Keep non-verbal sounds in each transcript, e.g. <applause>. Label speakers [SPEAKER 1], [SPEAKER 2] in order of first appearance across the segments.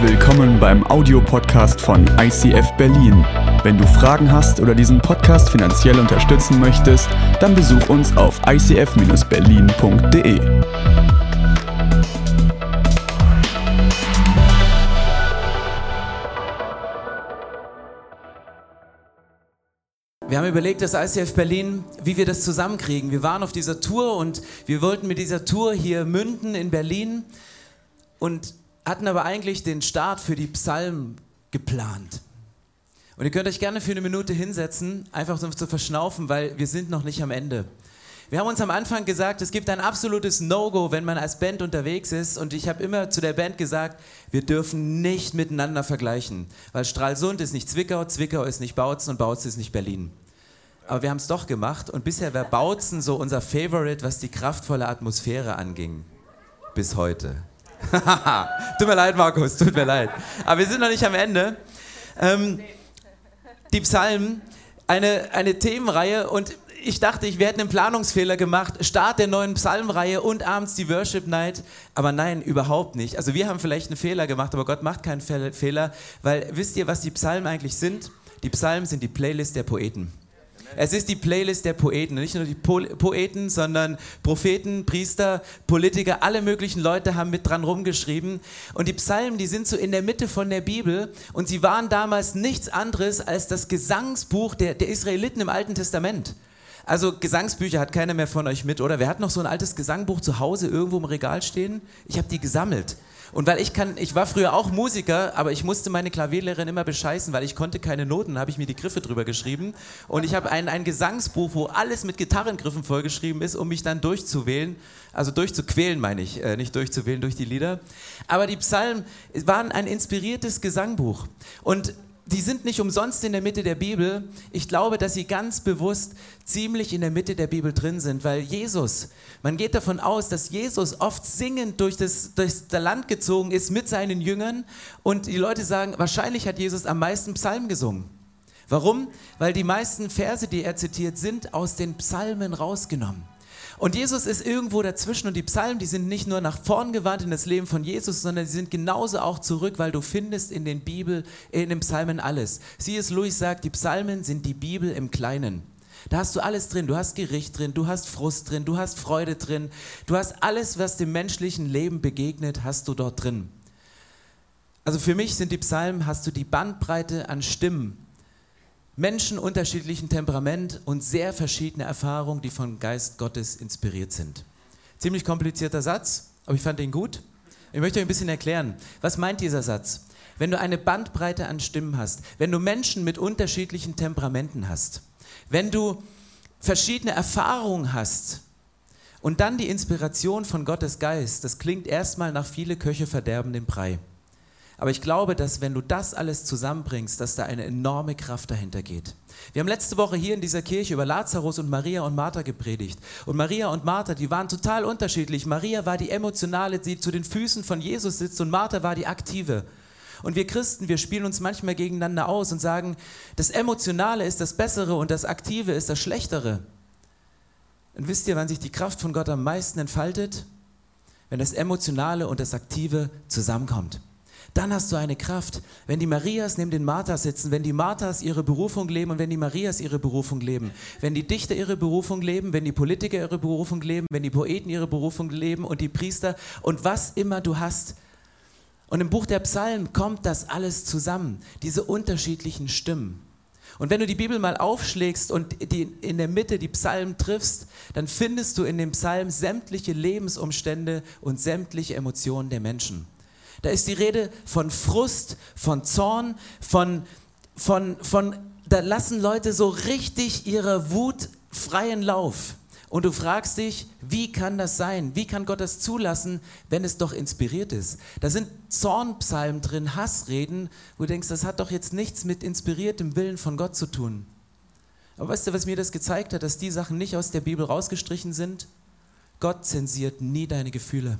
[SPEAKER 1] Willkommen beim Audiopodcast von ICF Berlin. Wenn du Fragen hast oder diesen Podcast finanziell unterstützen möchtest, dann besuch uns auf icf-berlin.de.
[SPEAKER 2] Wir haben überlegt, das ICF Berlin, wie wir das zusammenkriegen. Wir waren auf dieser Tour und wir wollten mit dieser Tour hier münden in Berlin und hatten aber eigentlich den Start für die Psalmen geplant. Und ihr könnt euch gerne für eine Minute hinsetzen, einfach so zu verschnaufen, weil wir sind noch nicht am Ende. Wir haben uns am Anfang gesagt, es gibt ein absolutes No-Go, wenn man als Band unterwegs ist. Und ich habe immer zu der Band gesagt, wir dürfen nicht miteinander vergleichen. Weil Stralsund ist nicht Zwickau, Zwickau ist nicht Bautzen und Bautzen ist nicht Berlin. Aber wir haben es doch gemacht und bisher war Bautzen so unser Favorite, was die kraftvolle Atmosphäre anging. Bis heute. <laughs> tut mir leid, Markus, tut mir leid. Aber wir sind noch nicht am Ende. Ähm, die Psalmen, eine, eine Themenreihe und ich dachte, ich werde einen Planungsfehler gemacht, Start der neuen Psalmreihe und abends die Worship Night. Aber nein, überhaupt nicht. Also wir haben vielleicht einen Fehler gemacht, aber Gott macht keinen Fehler, weil wisst ihr, was die Psalmen eigentlich sind? Die Psalmen sind die Playlist der Poeten. Es ist die Playlist der Poeten. Nicht nur die po Poeten, sondern Propheten, Priester, Politiker, alle möglichen Leute haben mit dran rumgeschrieben. Und die Psalmen, die sind so in der Mitte von der Bibel. Und sie waren damals nichts anderes als das Gesangsbuch der, der Israeliten im Alten Testament. Also Gesangsbücher hat keiner mehr von euch mit, oder? Wer hat noch so ein altes Gesangbuch zu Hause irgendwo im Regal stehen? Ich habe die gesammelt. Und weil ich kann, ich war früher auch Musiker, aber ich musste meine Klavierlehrerin immer bescheißen, weil ich konnte keine Noten, habe ich mir die Griffe drüber geschrieben. Und ich habe ein, ein Gesangsbuch, wo alles mit Gitarrengriffen vollgeschrieben ist, um mich dann durchzuwählen. Also durchzuquälen, meine ich, äh, nicht durchzuwählen durch die Lieder. Aber die Psalmen waren ein inspiriertes Gesangbuch. Und die sind nicht umsonst in der Mitte der Bibel. Ich glaube, dass sie ganz bewusst ziemlich in der Mitte der Bibel drin sind, weil Jesus, man geht davon aus, dass Jesus oft singend durch das, durch das Land gezogen ist mit seinen Jüngern und die Leute sagen, wahrscheinlich hat Jesus am meisten Psalmen gesungen. Warum? Weil die meisten Verse, die er zitiert, sind aus den Psalmen rausgenommen. Und Jesus ist irgendwo dazwischen und die Psalmen, die sind nicht nur nach vorn gewandt in das Leben von Jesus, sondern sie sind genauso auch zurück, weil du findest in den Bibel, in den Psalmen alles. C.S. Lewis sagt, die Psalmen sind die Bibel im Kleinen. Da hast du alles drin. Du hast Gericht drin, du hast Frust drin, du hast Freude drin. Du hast alles, was dem menschlichen Leben begegnet, hast du dort drin. Also für mich sind die Psalmen, hast du die Bandbreite an Stimmen, Menschen unterschiedlichen Temperament und sehr verschiedene Erfahrungen, die vom Geist Gottes inspiriert sind. Ziemlich komplizierter Satz, aber ich fand ihn gut. Ich möchte euch ein bisschen erklären, was meint dieser Satz? Wenn du eine Bandbreite an Stimmen hast, wenn du Menschen mit unterschiedlichen Temperamenten hast, wenn du verschiedene Erfahrungen hast und dann die Inspiration von Gottes Geist, das klingt erstmal nach viele Köche verderben den Brei. Aber ich glaube, dass wenn du das alles zusammenbringst, dass da eine enorme Kraft dahinter geht. Wir haben letzte Woche hier in dieser Kirche über Lazarus und Maria und Martha gepredigt. Und Maria und Martha, die waren total unterschiedlich. Maria war die emotionale, die zu den Füßen von Jesus sitzt und Martha war die aktive. Und wir Christen, wir spielen uns manchmal gegeneinander aus und sagen, das Emotionale ist das Bessere und das Aktive ist das Schlechtere. Und wisst ihr, wann sich die Kraft von Gott am meisten entfaltet? Wenn das Emotionale und das Aktive zusammenkommt dann hast du eine Kraft. Wenn die Marias neben den Marthas sitzen, wenn die Marthas ihre Berufung leben und wenn die Marias ihre Berufung leben, wenn die Dichter ihre Berufung leben, wenn die Politiker ihre Berufung leben, wenn die Poeten ihre Berufung leben und die Priester und was immer du hast. Und im Buch der Psalmen kommt das alles zusammen, diese unterschiedlichen Stimmen. Und wenn du die Bibel mal aufschlägst und die, in der Mitte die Psalmen triffst, dann findest du in dem Psalm sämtliche Lebensumstände und sämtliche Emotionen der Menschen. Da ist die Rede von Frust, von Zorn, von, von, von, da lassen Leute so richtig ihre Wut freien Lauf. Und du fragst dich, wie kann das sein? Wie kann Gott das zulassen, wenn es doch inspiriert ist? Da sind Zornpsalmen drin, Hassreden, wo du denkst, das hat doch jetzt nichts mit inspiriertem Willen von Gott zu tun. Aber weißt du, was mir das gezeigt hat, dass die Sachen nicht aus der Bibel rausgestrichen sind? Gott zensiert nie deine Gefühle.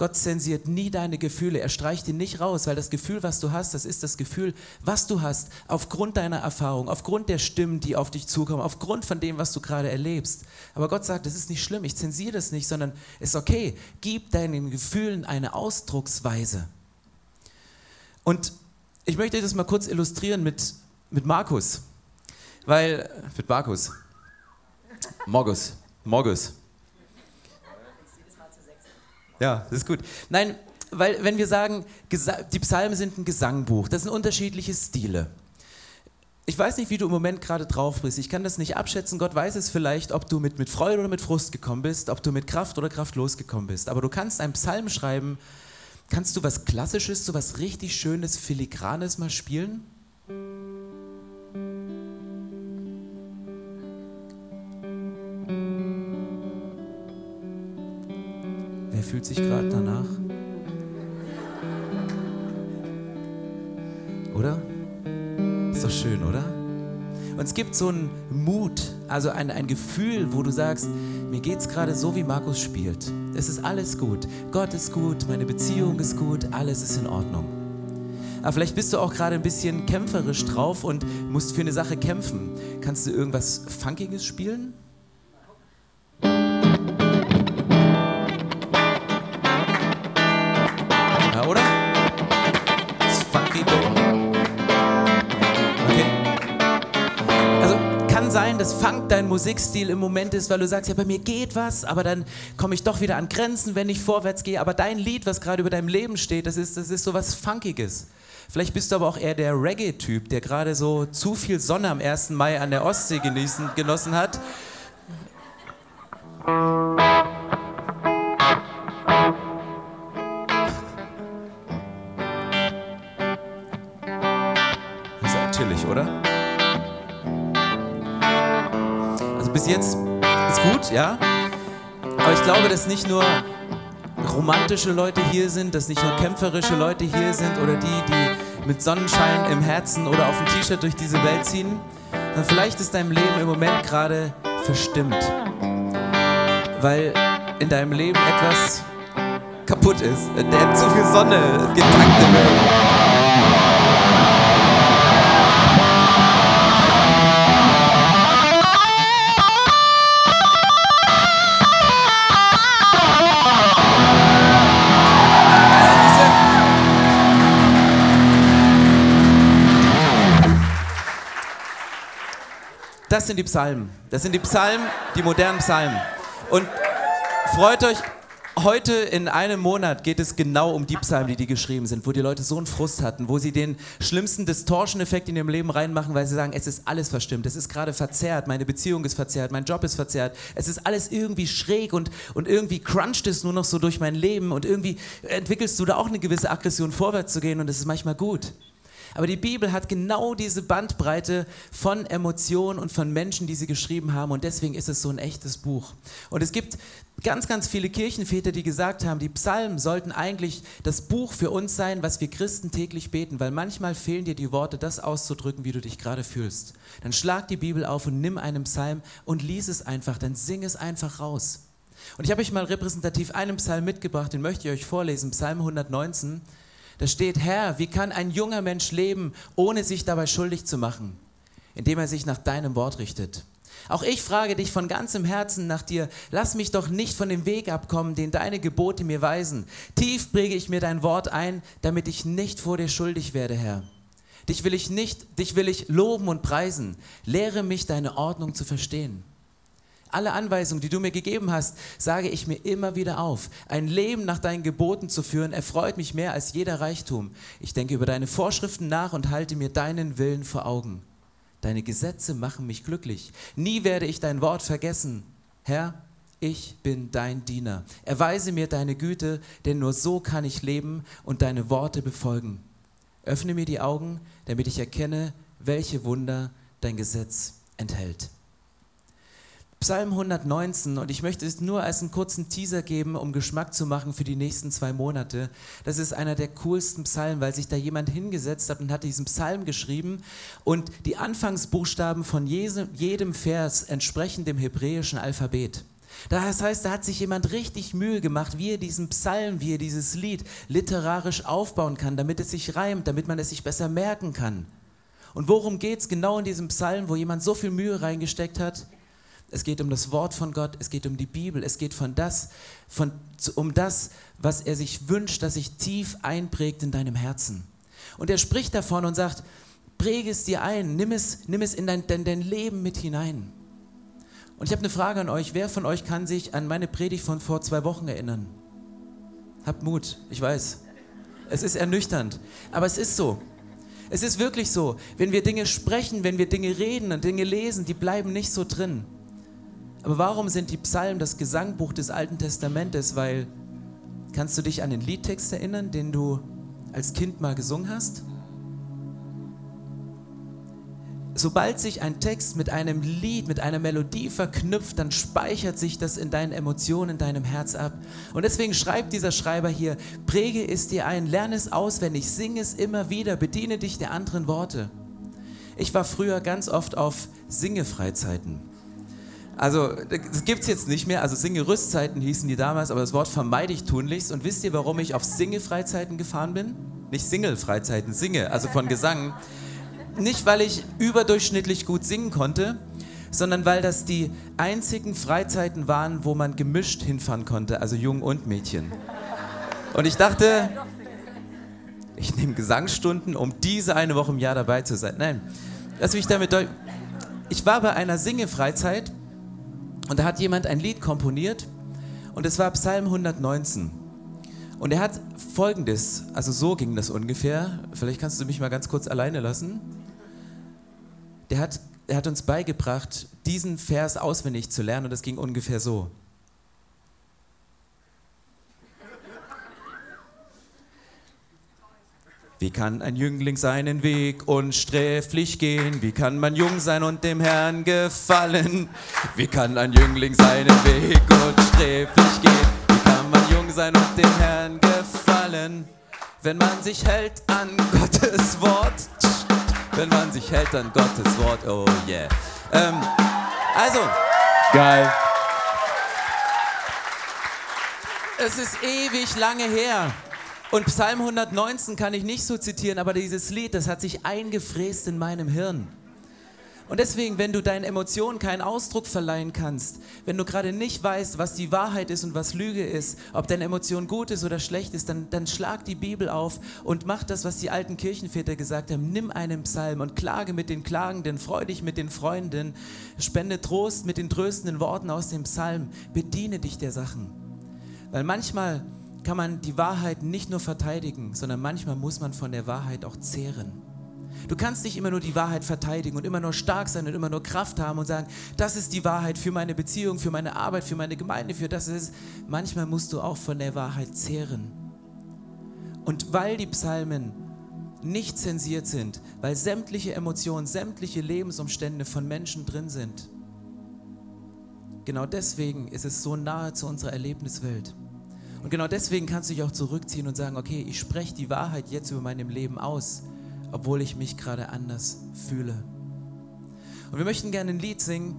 [SPEAKER 2] Gott zensiert nie deine Gefühle. Er streicht die nicht raus, weil das Gefühl, was du hast, das ist das Gefühl, was du hast, aufgrund deiner Erfahrung, aufgrund der Stimmen, die auf dich zukommen, aufgrund von dem, was du gerade erlebst. Aber Gott sagt, das ist nicht schlimm, ich zensiere das nicht, sondern es ist okay. Gib deinen Gefühlen eine Ausdrucksweise. Und ich möchte das mal kurz illustrieren mit, mit Markus. Weil, mit Markus. Morgus. Morgus. Ja, das ist gut. Nein, weil wenn wir sagen, die Psalmen sind ein Gesangbuch, das sind unterschiedliche Stile. Ich weiß nicht, wie du im Moment gerade drauf bist. Ich kann das nicht abschätzen. Gott weiß es vielleicht, ob du mit, mit Freude oder mit Frust gekommen bist, ob du mit Kraft oder kraftlos gekommen bist. Aber du kannst einen Psalm schreiben. Kannst du was Klassisches, so was richtig Schönes, Filigranes mal spielen? Wer fühlt sich gerade danach? Oder? Ist doch schön, oder? Und es gibt so einen Mut, also ein, ein Gefühl, wo du sagst, mir geht es gerade so, wie Markus spielt. Es ist alles gut. Gott ist gut, meine Beziehung ist gut, alles ist in Ordnung. Aber vielleicht bist du auch gerade ein bisschen kämpferisch drauf und musst für eine Sache kämpfen. Kannst du irgendwas Funkiges spielen? Das Funk dein Musikstil im Moment ist, weil du sagst, ja, bei mir geht was, aber dann komme ich doch wieder an Grenzen, wenn ich vorwärts gehe. Aber dein Lied, was gerade über deinem Leben steht, das ist, das ist so was Funkiges. Vielleicht bist du aber auch eher der Reggae-Typ, der gerade so zu viel Sonne am 1. Mai an der Ostsee genießen, genossen hat. Bis jetzt ist gut, ja. Aber ich glaube, dass nicht nur romantische Leute hier sind, dass nicht nur kämpferische Leute hier sind oder die, die mit Sonnenschein im Herzen oder auf dem T-Shirt durch diese Welt ziehen, sondern vielleicht ist dein Leben im Moment gerade verstimmt, weil in deinem Leben etwas kaputt ist, der zu viel Sonne getankt Das sind die Psalmen. Das sind die Psalmen, die modernen Psalmen. Und freut euch, heute in einem Monat geht es genau um die Psalmen, die die geschrieben sind, wo die Leute so einen Frust hatten, wo sie den schlimmsten Distortion-Effekt in ihrem Leben reinmachen, weil sie sagen, es ist alles verstimmt, es ist gerade verzerrt, meine Beziehung ist verzerrt, mein Job ist verzerrt, es ist alles irgendwie schräg und, und irgendwie cruncht es nur noch so durch mein Leben und irgendwie entwickelst du da auch eine gewisse Aggression vorwärts zu gehen und es ist manchmal gut. Aber die Bibel hat genau diese Bandbreite von Emotionen und von Menschen, die sie geschrieben haben. Und deswegen ist es so ein echtes Buch. Und es gibt ganz, ganz viele Kirchenväter, die gesagt haben, die Psalmen sollten eigentlich das Buch für uns sein, was wir Christen täglich beten, weil manchmal fehlen dir die Worte, das auszudrücken, wie du dich gerade fühlst. Dann schlag die Bibel auf und nimm einen Psalm und lies es einfach, dann sing es einfach raus. Und ich habe euch mal repräsentativ einen Psalm mitgebracht, den möchte ich euch vorlesen, Psalm 119. Da steht, Herr, wie kann ein junger Mensch leben, ohne sich dabei schuldig zu machen, indem er sich nach deinem Wort richtet? Auch ich frage dich von ganzem Herzen nach dir, lass mich doch nicht von dem Weg abkommen, den deine Gebote mir weisen. Tief präge ich mir dein Wort ein, damit ich nicht vor dir schuldig werde, Herr. Dich will ich nicht, dich will ich loben und preisen. Lehre mich deine Ordnung zu verstehen. Alle Anweisungen, die du mir gegeben hast, sage ich mir immer wieder auf. Ein Leben nach deinen Geboten zu führen, erfreut mich mehr als jeder Reichtum. Ich denke über deine Vorschriften nach und halte mir deinen Willen vor Augen. Deine Gesetze machen mich glücklich. Nie werde ich dein Wort vergessen. Herr, ich bin dein Diener. Erweise mir deine Güte, denn nur so kann ich leben und deine Worte befolgen. Öffne mir die Augen, damit ich erkenne, welche Wunder dein Gesetz enthält. Psalm 119 und ich möchte es nur als einen kurzen Teaser geben, um Geschmack zu machen für die nächsten zwei Monate. Das ist einer der coolsten Psalmen, weil sich da jemand hingesetzt hat und hat diesen Psalm geschrieben und die Anfangsbuchstaben von jedem Vers entsprechen dem hebräischen Alphabet. Das heißt, da hat sich jemand richtig Mühe gemacht, wie er diesen Psalm, wie er dieses Lied literarisch aufbauen kann, damit es sich reimt, damit man es sich besser merken kann. Und worum geht es genau in diesem Psalm, wo jemand so viel Mühe reingesteckt hat? Es geht um das Wort von Gott, es geht um die Bibel, es geht von das, von, um das, was er sich wünscht, dass sich tief einprägt in deinem Herzen. Und er spricht davon und sagt, präge es dir ein, nimm es, nimm es in dein, dein, dein Leben mit hinein. Und ich habe eine Frage an euch. Wer von euch kann sich an meine Predigt von vor zwei Wochen erinnern? Habt Mut, ich weiß. Es ist ernüchternd, aber es ist so. Es ist wirklich so. Wenn wir Dinge sprechen, wenn wir Dinge reden und Dinge lesen, die bleiben nicht so drin. Aber warum sind die Psalmen das Gesangbuch des Alten Testamentes? Weil, kannst du dich an den Liedtext erinnern, den du als Kind mal gesungen hast? Sobald sich ein Text mit einem Lied, mit einer Melodie verknüpft, dann speichert sich das in deinen Emotionen, in deinem Herz ab. Und deswegen schreibt dieser Schreiber hier, präge es dir ein, lerne es auswendig, sing es immer wieder, bediene dich der anderen Worte. Ich war früher ganz oft auf Singefreizeiten. Also, das gibt es jetzt nicht mehr. Also, Singerüstzeiten hießen die damals, aber das Wort vermeide ich tunlichst. Und wisst ihr, warum ich auf Singefreizeiten gefahren bin? Nicht Single-Freizeiten, Singe, also von Gesang. Nicht, weil ich überdurchschnittlich gut singen konnte, sondern weil das die einzigen Freizeiten waren, wo man gemischt hinfahren konnte, also Jungen und Mädchen. Und ich dachte, ich nehme Gesangsstunden, um diese eine Woche im Jahr dabei zu sein. Nein, lass mich damit deutlich. Ich war bei einer Singe-Freizeit und da hat jemand ein Lied komponiert und es war Psalm 119. Und er hat folgendes, also so ging das ungefähr. Vielleicht kannst du mich mal ganz kurz alleine lassen. Der hat, er hat uns beigebracht, diesen Vers auswendig zu lernen und das ging ungefähr so. Wie kann ein Jüngling seinen Weg unsträflich gehen? Wie kann man jung sein und dem Herrn gefallen? Wie kann ein Jüngling seinen Weg unsträflich gehen? Wie kann man jung sein und dem Herrn gefallen? Wenn man sich hält an Gottes Wort. Wenn man sich hält an Gottes Wort. Oh yeah. Ähm, also.
[SPEAKER 1] Geil.
[SPEAKER 2] Es ist ewig lange her. Und Psalm 119 kann ich nicht so zitieren, aber dieses Lied, das hat sich eingefräst in meinem Hirn. Und deswegen, wenn du deinen Emotionen keinen Ausdruck verleihen kannst, wenn du gerade nicht weißt, was die Wahrheit ist und was Lüge ist, ob deine Emotion gut ist oder schlecht ist, dann, dann schlag die Bibel auf und mach das, was die alten Kirchenväter gesagt haben. Nimm einen Psalm und klage mit den Klagenden, freu dich mit den Freunden, spende Trost mit den tröstenden Worten aus dem Psalm, bediene dich der Sachen. Weil manchmal kann man die Wahrheit nicht nur verteidigen, sondern manchmal muss man von der Wahrheit auch zehren. Du kannst nicht immer nur die Wahrheit verteidigen und immer nur stark sein und immer nur Kraft haben und sagen, das ist die Wahrheit für meine Beziehung, für meine Arbeit, für meine Gemeinde, für das ist. Manchmal musst du auch von der Wahrheit zehren. Und weil die Psalmen nicht zensiert sind, weil sämtliche Emotionen, sämtliche Lebensumstände von Menschen drin sind, genau deswegen ist es so nahe zu unserer Erlebniswelt. Und genau deswegen kannst du dich auch zurückziehen und sagen, okay, ich spreche die Wahrheit jetzt über meinem Leben aus, obwohl ich mich gerade anders fühle. Und wir möchten gerne ein Lied singen,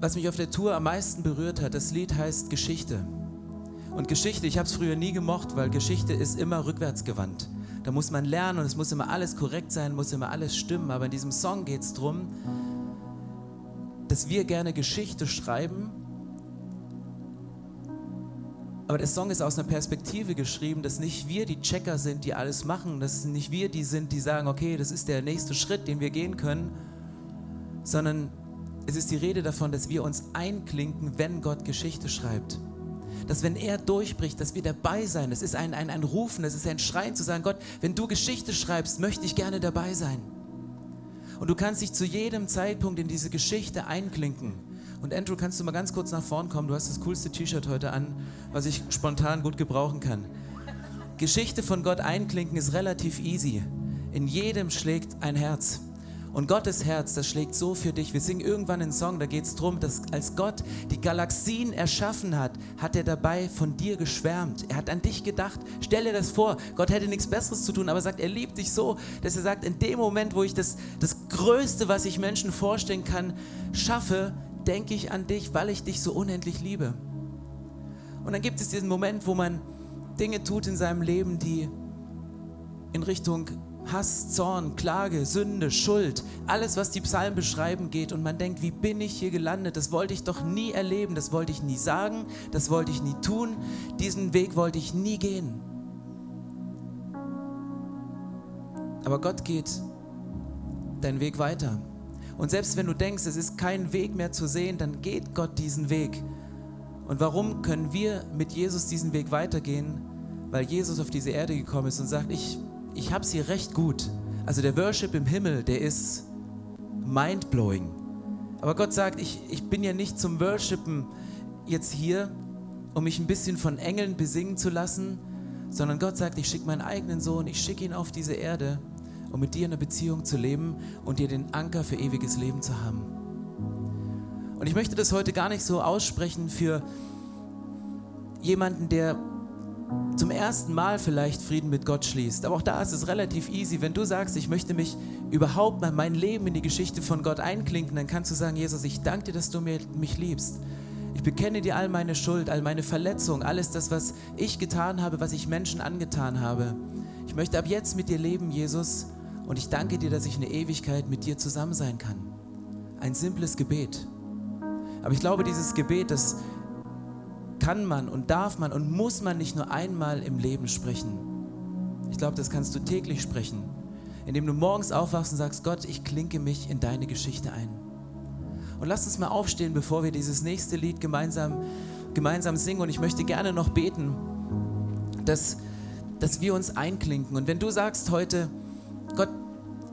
[SPEAKER 2] was mich auf der Tour am meisten berührt hat. Das Lied heißt Geschichte. Und Geschichte, ich habe es früher nie gemocht, weil Geschichte ist immer rückwärtsgewandt. Da muss man lernen und es muss immer alles korrekt sein, muss immer alles stimmen. Aber in diesem Song geht es darum, dass wir gerne Geschichte schreiben aber der Song ist aus einer Perspektive geschrieben, dass nicht wir die Checker sind, die alles machen, dass nicht wir die sind, die sagen, okay, das ist der nächste Schritt, den wir gehen können, sondern es ist die Rede davon, dass wir uns einklinken, wenn Gott Geschichte schreibt. Dass wenn er durchbricht, dass wir dabei sein. Es ist ein, ein, ein Rufen, es ist ein Schreien zu sagen, Gott, wenn du Geschichte schreibst, möchte ich gerne dabei sein. Und du kannst dich zu jedem Zeitpunkt in diese Geschichte einklinken. Und Andrew, kannst du mal ganz kurz nach vorn kommen? Du hast das coolste T-Shirt heute an, was ich spontan gut gebrauchen kann. Geschichte von Gott einklinken ist relativ easy. In jedem schlägt ein Herz. Und Gottes Herz, das schlägt so für dich. Wir singen irgendwann einen Song, da geht es darum, dass als Gott die Galaxien erschaffen hat, hat er dabei von dir geschwärmt. Er hat an dich gedacht. Stell dir das vor, Gott hätte nichts Besseres zu tun, aber sagt, er liebt dich so, dass er sagt, in dem Moment, wo ich das, das Größte, was ich Menschen vorstellen kann, schaffe, denke ich an dich, weil ich dich so unendlich liebe. Und dann gibt es diesen Moment, wo man Dinge tut in seinem Leben, die in Richtung Hass, Zorn, Klage, Sünde, Schuld, alles, was die Psalmen beschreiben, geht. Und man denkt, wie bin ich hier gelandet? Das wollte ich doch nie erleben, das wollte ich nie sagen, das wollte ich nie tun, diesen Weg wollte ich nie gehen. Aber Gott geht deinen Weg weiter. Und selbst wenn du denkst, es ist kein Weg mehr zu sehen, dann geht Gott diesen Weg. Und warum können wir mit Jesus diesen Weg weitergehen? Weil Jesus auf diese Erde gekommen ist und sagt, ich, ich habe sie recht gut. Also der Worship im Himmel, der ist mindblowing. Aber Gott sagt, ich, ich bin ja nicht zum Worshipen jetzt hier, um mich ein bisschen von Engeln besingen zu lassen, sondern Gott sagt, ich schicke meinen eigenen Sohn, ich schicke ihn auf diese Erde, um mit dir eine Beziehung zu leben und dir den Anker für ewiges Leben zu haben. Und ich möchte das heute gar nicht so aussprechen für jemanden, der zum ersten Mal vielleicht Frieden mit Gott schließt. Aber auch da ist es relativ easy. Wenn du sagst, ich möchte mich überhaupt mal mein Leben in die Geschichte von Gott einklinken, dann kannst du sagen, Jesus, ich danke dir, dass du mich liebst. Ich bekenne dir all meine Schuld, all meine Verletzungen, alles das, was ich getan habe, was ich Menschen angetan habe. Ich möchte ab jetzt mit dir leben, Jesus, und ich danke dir, dass ich eine Ewigkeit mit dir zusammen sein kann. Ein simples Gebet. Aber ich glaube, dieses Gebet, das kann man und darf man und muss man nicht nur einmal im Leben sprechen. Ich glaube, das kannst du täglich sprechen, indem du morgens aufwachst und sagst, Gott, ich klinke mich in deine Geschichte ein. Und lass uns mal aufstehen, bevor wir dieses nächste Lied gemeinsam, gemeinsam singen. Und ich möchte gerne noch beten, dass, dass wir uns einklinken. Und wenn du sagst heute,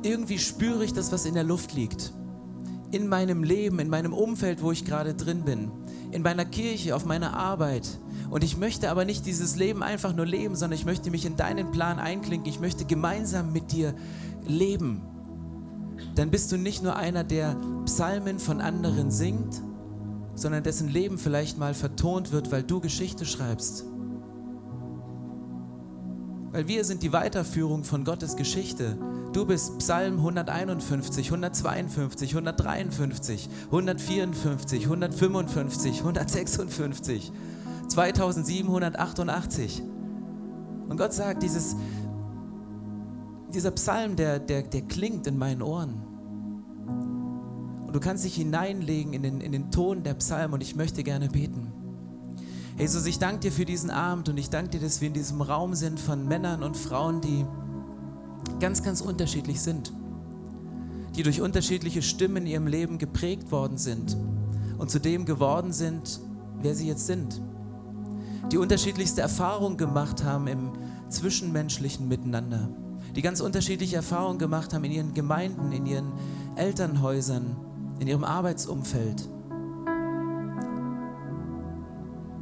[SPEAKER 2] irgendwie spüre ich das, was in der Luft liegt. In meinem Leben, in meinem Umfeld, wo ich gerade drin bin. In meiner Kirche, auf meiner Arbeit. Und ich möchte aber nicht dieses Leben einfach nur leben, sondern ich möchte mich in deinen Plan einklinken. Ich möchte gemeinsam mit dir leben. Dann bist du nicht nur einer, der Psalmen von anderen singt, sondern dessen Leben vielleicht mal vertont wird, weil du Geschichte schreibst. Weil wir sind die Weiterführung von Gottes Geschichte. Du bist Psalm 151, 152, 153, 154, 155, 156, 2788. Und Gott sagt, dieses, dieser Psalm, der, der, der klingt in meinen Ohren. Und du kannst dich hineinlegen in den, in den Ton der Psalm und ich möchte gerne beten. Jesus, ich danke dir für diesen Abend und ich danke dir, dass wir in diesem Raum sind von Männern und Frauen, die ganz, ganz unterschiedlich sind, die durch unterschiedliche Stimmen in ihrem Leben geprägt worden sind und zu dem geworden sind, wer sie jetzt sind, die unterschiedlichste Erfahrungen gemacht haben im zwischenmenschlichen Miteinander, die ganz unterschiedliche Erfahrungen gemacht haben in ihren Gemeinden, in ihren Elternhäusern, in ihrem Arbeitsumfeld.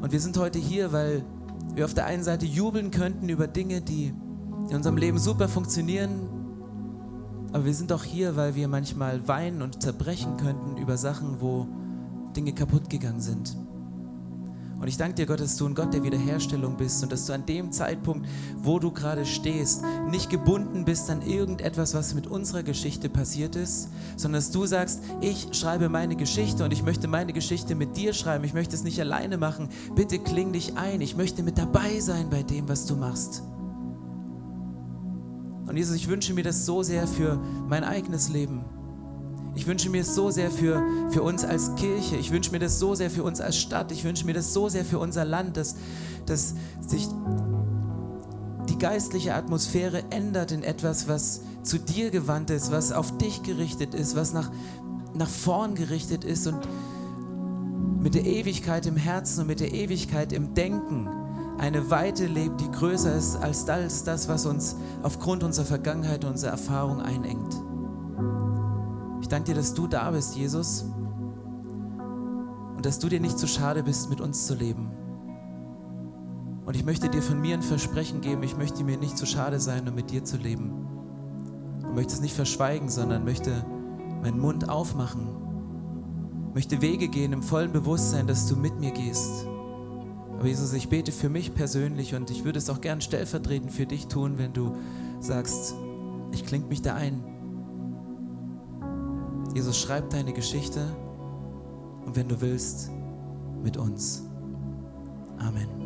[SPEAKER 2] Und wir sind heute hier, weil wir auf der einen Seite jubeln könnten über Dinge, die in unserem Leben super funktionieren, aber wir sind auch hier, weil wir manchmal weinen und zerbrechen könnten über Sachen, wo Dinge kaputt gegangen sind. Und ich danke dir, Gott, dass du ein Gott der Wiederherstellung bist und dass du an dem Zeitpunkt, wo du gerade stehst, nicht gebunden bist an irgendetwas, was mit unserer Geschichte passiert ist, sondern dass du sagst, ich schreibe meine Geschichte und ich möchte meine Geschichte mit dir schreiben. Ich möchte es nicht alleine machen. Bitte kling dich ein. Ich möchte mit dabei sein bei dem, was du machst. Und Jesus, ich wünsche mir das so sehr für mein eigenes Leben. Ich wünsche mir so sehr für, für uns als Kirche. Ich wünsche mir das so sehr für uns als Stadt. Ich wünsche mir das so sehr für unser Land, dass, dass sich die geistliche Atmosphäre ändert in etwas, was zu dir gewandt ist, was auf dich gerichtet ist, was nach, nach vorn gerichtet ist und mit der Ewigkeit im Herzen und mit der Ewigkeit im Denken eine Weite lebt, die größer ist als das, was uns aufgrund unserer Vergangenheit und unserer Erfahrung einengt danke dir, dass du da bist, Jesus. Und dass du dir nicht zu schade bist, mit uns zu leben. Und ich möchte dir von mir ein Versprechen geben, ich möchte mir nicht zu schade sein, um mit dir zu leben. Und möchte es nicht verschweigen, sondern möchte meinen Mund aufmachen. Möchte Wege gehen im vollen Bewusstsein, dass du mit mir gehst. Aber Jesus, ich bete für mich persönlich und ich würde es auch gern stellvertretend für dich tun, wenn du sagst, ich klinge mich da ein. Jesus, schreib deine Geschichte und wenn du willst, mit uns. Amen.